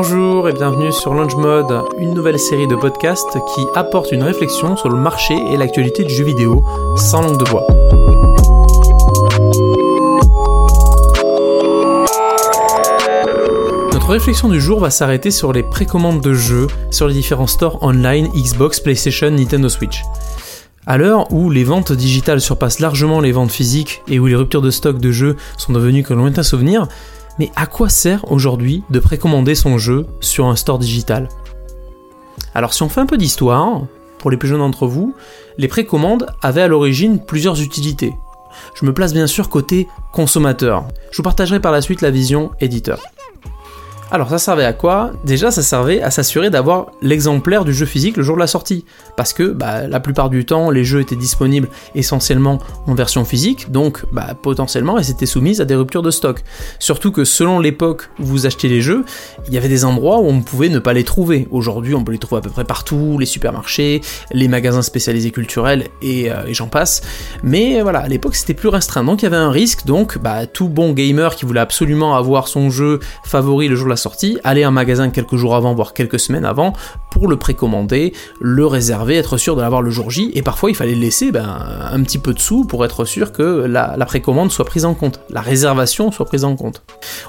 Bonjour et bienvenue sur Launch Mode, une nouvelle série de podcasts qui apporte une réflexion sur le marché et l'actualité du jeu vidéo sans langue de bois. Notre réflexion du jour va s'arrêter sur les précommandes de jeux sur les différents stores online Xbox, PlayStation, Nintendo Switch. À l'heure où les ventes digitales surpassent largement les ventes physiques et où les ruptures de stock de jeux sont devenues que lointain souvenir, mais à quoi sert aujourd'hui de précommander son jeu sur un store digital? Alors si on fait un peu d'histoire, pour les plus jeunes d'entre vous, les précommandes avaient à l'origine plusieurs utilités. Je me place bien sûr côté consommateur. Je vous partagerai par la suite la vision éditeur. Alors ça servait à quoi? Déjà ça servait à s'assurer d'avoir l'exemplaire du jeu physique le jour de la sortie. Parce que bah, la plupart du temps les jeux étaient disponibles essentiellement en version physique, donc bah, potentiellement elles étaient soumises à des ruptures de stock. Surtout que selon l'époque où vous achetiez les jeux, il y avait des endroits où on pouvait ne pas les trouver. Aujourd'hui on peut les trouver à peu près partout, les supermarchés, les magasins spécialisés culturels et, euh, j'en passe. Mais voilà, à l'époque c'était plus restreint, donc il y avait un risque, donc bah, tout bon gamer qui voulait absolument avoir son jeu favori le jour de la sortie, aller en magasin quelques jours avant, voire quelques semaines avant, pour le précommander, le réserver, être sûr de l'avoir le jour J, et parfois il fallait laisser ben, un petit peu de sous pour être sûr que la, précommande soit prise en compte, la réservation soit prise en compte.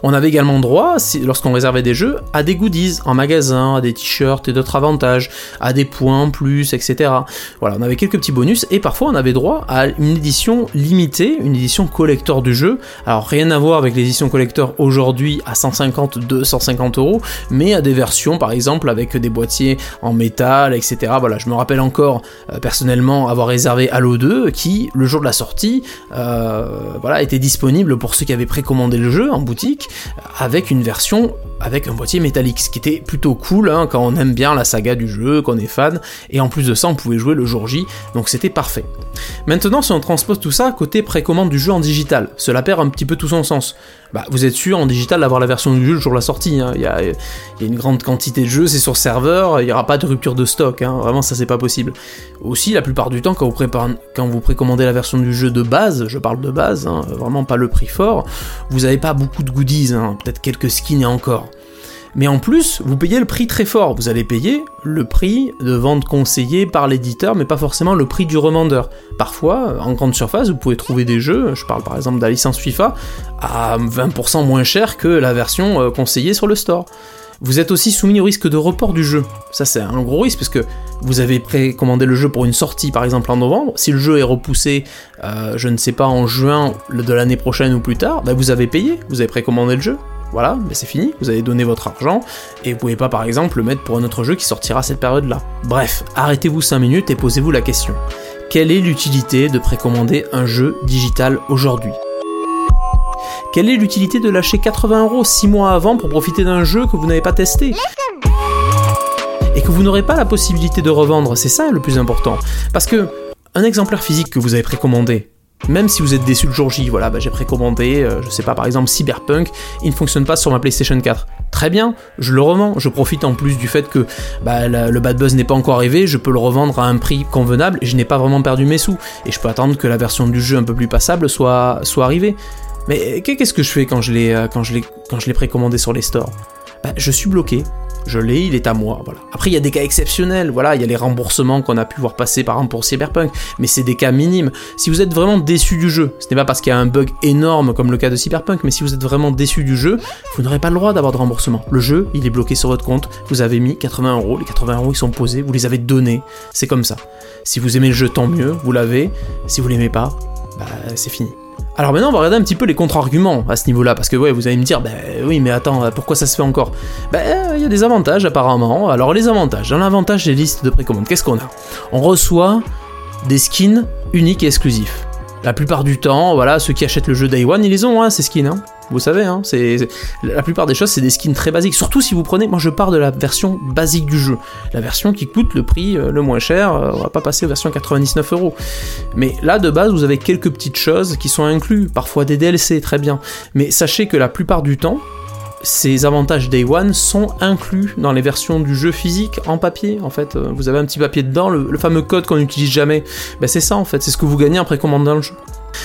On avait également droit, lorsqu'on réservait des jeux, à des goodies en magasin, à des t-shirts et d'autres avantages, à des points en plus, etc. Voilà, on avait quelques petits bonus, et parfois on avait droit à une édition limitée, une édition collector du jeu. Alors rien à voir avec l'édition collector aujourd'hui à 150, 200, 150 euros, mais à des versions par exemple avec des boîtiers en métal, etc. Voilà, je me rappelle encore euh, personnellement avoir réservé Halo 2 qui, le jour de la sortie, euh, voilà, était disponible pour ceux qui avaient précommandé le jeu en boutique avec une version avec un boîtier métallique, ce qui était plutôt cool hein, quand on aime bien la saga du jeu, qu'on est fan, et en plus de ça, on pouvait jouer le jour J, donc c'était parfait. Maintenant, si on transpose tout ça côté précommande du jeu en digital, cela perd un petit peu tout son sens. Bah, vous êtes sûr en digital d'avoir la version du jeu le jour de la sortie. Hein. Il, y a, une grande quantité de jeux, c'est sur serveur, il n'y aura pas de rupture de stock. Hein. Vraiment, ça c'est pas possible. Aussi, la plupart du temps, quand vous, quand vous précommandez la version du jeu de base, je parle de base, vraiment pas le prix fort, vous n'avez pas beaucoup de goodies, peut-être quelques skins et encore. Mais en plus, vous payez le prix très fort. Vous allez payer le prix de vente conseillé par l'éditeur, mais pas forcément le prix du revendeur. Parfois, en grande surface, vous pouvez trouver des jeux, je parle par exemple de la licence FIFA, à 20% moins cher que la version euh, conseillée sur le store. Vous êtes aussi soumis au risque de report du jeu. Ça, c'est un gros risque parce que vous avez précommandé le jeu pour une sortie, par exemple en novembre. Si le jeu est repoussé, euh, je ne sais pas, en juin de l'année prochaine ou plus tard, bah, vous avez payé, vous avez précommandé le jeu. Voilà, mais c'est fini, vous avez donné votre argent, et vous pouvez pas par exemple le mettre pour un autre jeu qui sortira cette période-là. Bref, arrêtez-vous 5 minutes et posez-vous la question. Quelle est l'utilité de précommander un jeu digital aujourd'hui? Quelle est l'utilité de lâcher 80 euros 6 mois avant pour profiter d'un jeu que vous n'avez pas testé? Et que vous n'aurez pas la possibilité de revendre, c'est ça le plus important. Parce que un exemplaire physique que vous avez précommandé, même si vous êtes déçu le jour J, voilà, bah, j'ai précommandé, euh, je sais pas, par exemple Cyberpunk, il ne fonctionne pas sur ma PlayStation 4. Très bien, je le revends, je profite en plus du fait que bah, le bad buzz n'est pas encore arrivé, je peux le revendre à un prix convenable je n'ai pas vraiment perdu mes sous. Et je peux attendre que la version du jeu un peu plus passable soit, soit arrivée. Mais qu'est-ce que je fais quand je l'ai euh, précommandé sur les stores? Bah, Je suis bloqué, je l'ai, il est à moi, voilà. Après, il y a des cas exceptionnels, voilà, il y a les remboursements qu'on a pu voir passer par exemple pour Cyberpunk, mais c'est des cas minimes. Si vous êtes vraiment déçu du jeu, ce n'est pas parce qu'il y a un bug énorme comme le cas de Cyberpunk, mais si vous êtes vraiment déçu du jeu, vous n'aurez pas le droit d'avoir de remboursement. Le jeu, il est bloqué sur votre compte, vous avez mis 80 euros, les 80 euros ils sont posés, vous les avez donnés, c'est comme ça. Si vous aimez le jeu, tant mieux, vous l'avez. Si vous l'aimez pas, bah c'est fini. Alors maintenant, on va regarder un petit peu les contre-arguments à ce niveau-là, parce que ouais, vous allez me dire, ben oui, mais attends, pourquoi ça se fait encore? Ben, il y a des avantages apparemment. Alors les avantages, dans l'avantage des listes de précommande, qu'est-ce qu'on a? On reçoit des skins uniques et exclusifs. La plupart du temps, voilà, ceux qui achètent le jeu Day One, ils les ont, hein, ces skins. Hein. Vous savez, hein, la plupart des choses, c'est des skins très basiques. Surtout si vous prenez, moi je pars de la version basique du jeu, la version qui coûte le prix euh, le moins cher. Euh, on va pas passer aux versions 99 euros. Mais là, de base, vous avez quelques petites choses qui sont incluses, parfois des DLC, très bien. Mais sachez que la plupart du temps, ces avantages Day One sont inclus dans les versions du jeu physique en papier. En fait, euh, vous avez un petit papier dedans, le, fameux code qu'on n'utilise jamais. Ben, c'est ça en fait, c'est ce que vous gagnez en précommandant le jeu.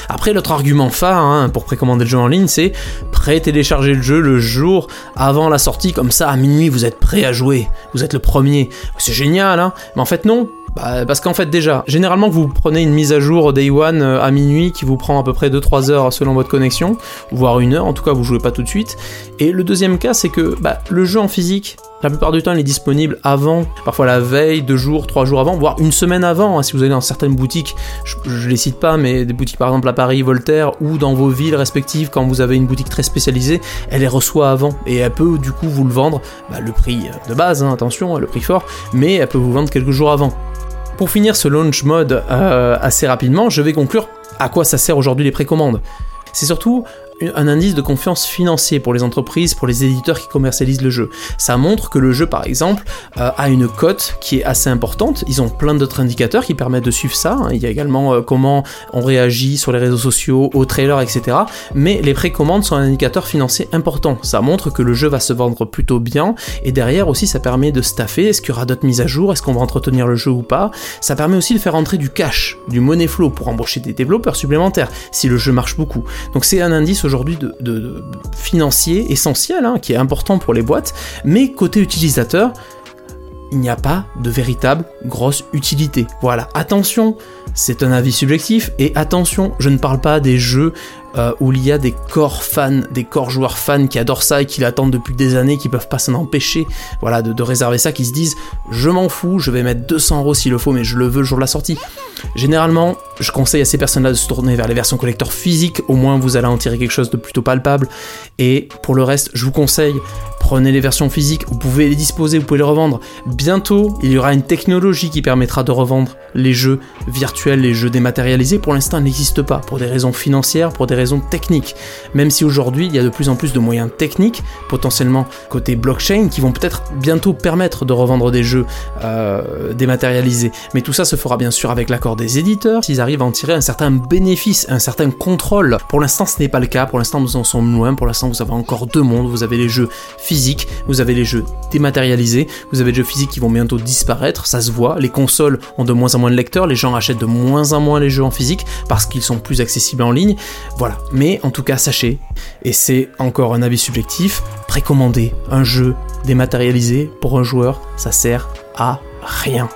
Après, l'autre argument phare hein, pour précommander le jeu en ligne, c'est pré-télécharger le jeu le jour avant la sortie, comme ça à minuit vous êtes prêt à jouer, vous êtes le premier. C'est génial, hein Mais en fait, non, bah, parce qu'en fait déjà, généralement vous prenez une mise à jour Day One euh, à minuit qui vous prend à peu près 2-3 heures selon votre connexion, voire une heure, en tout cas vous jouez pas tout de suite. Et le deuxième cas c'est que bah, le jeu en physique, la plupart du temps, il est disponible avant, parfois la veille, deux jours, trois jours avant, voire une semaine avant. Hein, si vous allez dans certaines boutiques, je, je, les cite pas, mais des boutiques par exemple à Paris, Voltaire, ou dans vos villes respectives, quand vous avez une boutique très spécialisée, elle les reçoit avant et elle peut du coup vous le vendre, bah, le prix de base, hein, attention, le prix fort, mais elle peut vous vendre quelques jours avant. Pour finir ce launch mode euh, assez rapidement, je vais conclure à quoi ça sert aujourd'hui les précommandes. C'est surtout un indice de confiance financier pour les entreprises, pour les éditeurs qui commercialisent le jeu. Ça montre que le jeu, par exemple, euh, a une cote qui est assez importante. Ils ont plein d'autres indicateurs qui permettent de suivre ça. Hein. Il y a également euh, comment on réagit sur les réseaux sociaux, aux trailers, etc. Mais les précommandes sont un indicateur financier important. Ça montre que le jeu va se vendre plutôt bien. Et derrière aussi, ça permet de staffer. Est-ce qu'il y aura d'autres mises à jour? Est-ce qu'on va entretenir le jeu ou pas? Ça permet aussi de faire entrer du cash, du money flow pour embaucher des développeurs supplémentaires si le jeu marche beaucoup. Donc c'est un indice aujourd'hui de, financier essentiel, hein, qui est important pour les boîtes, mais côté utilisateur, il n'y a pas de véritable grosse utilité. Voilà, attention, c'est un avis subjectif, et attention, je ne parle pas des jeux euh, où il y a des corps fans, des corps joueurs fans qui adorent ça et qui l'attendent depuis des années, qui peuvent pas s'en empêcher, voilà, de, réserver ça, qui se disent je m'en fous, je vais mettre 200 euros s'il le faut, mais je le veux le jour de la sortie. Généralement, je conseille à ces personnes-là de se tourner vers les versions collector physiques, au moins vous allez en tirer quelque chose de plutôt palpable. Et pour le reste, je vous conseille Prenez les versions physiques, vous pouvez les disposer, vous pouvez les revendre. Bientôt, il y aura une technologie qui permettra de revendre les jeux virtuels, les jeux dématérialisés. Pour l'instant, elle n'existe pas, pour des raisons financières, pour des raisons techniques. Même si aujourd'hui, il y a de plus en plus de moyens techniques, potentiellement côté blockchain, qui vont peut-être bientôt permettre de revendre des jeux euh, dématérialisés. Mais tout ça se fera bien sûr avec l'accord des éditeurs, s'ils arrivent à en tirer un certain bénéfice, un certain contrôle. Pour l'instant, ce n'est pas le cas. Pour l'instant, nous en sommes loin. Pour l'instant, vous avez encore deux mondes. Vous avez les jeux physiques vous avez les jeux dématérialisés, vous avez des jeux physiques qui vont bientôt disparaître, ça se voit, les consoles ont de moins en moins de lecteurs, les gens achètent de moins en moins les jeux en physique parce qu'ils sont plus accessibles en ligne, voilà. Mais en tout cas, sachez, et c'est encore un avis subjectif, précommander un jeu dématérialisé pour un joueur, ça sert à rien.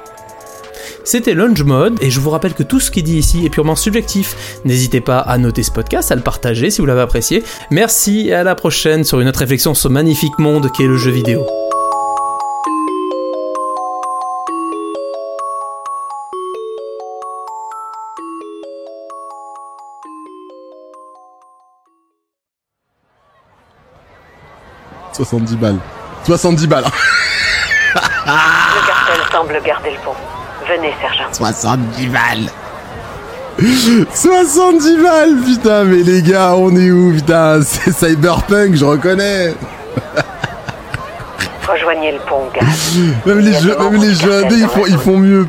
C'était Lunge Mode, et je vous rappelle que tout ce qui est dit ici est purement subjectif. N'hésitez pas à noter ce podcast, à le partager si vous l'avez apprécié. Merci et à la prochaine sur une autre réflexion sur ce magnifique monde qu'est le jeu vidéo. « 70 balles. 70 balles. le cartel semble garder le pont. Venez, sergent. 70 balles. 70 balles, putain, mais les gars, on est où, putain? C'est Cyberpunk, je reconnais. Rejoignez le pont, gars. même les jeux, même les jeux indés, ils font, ils font mieux,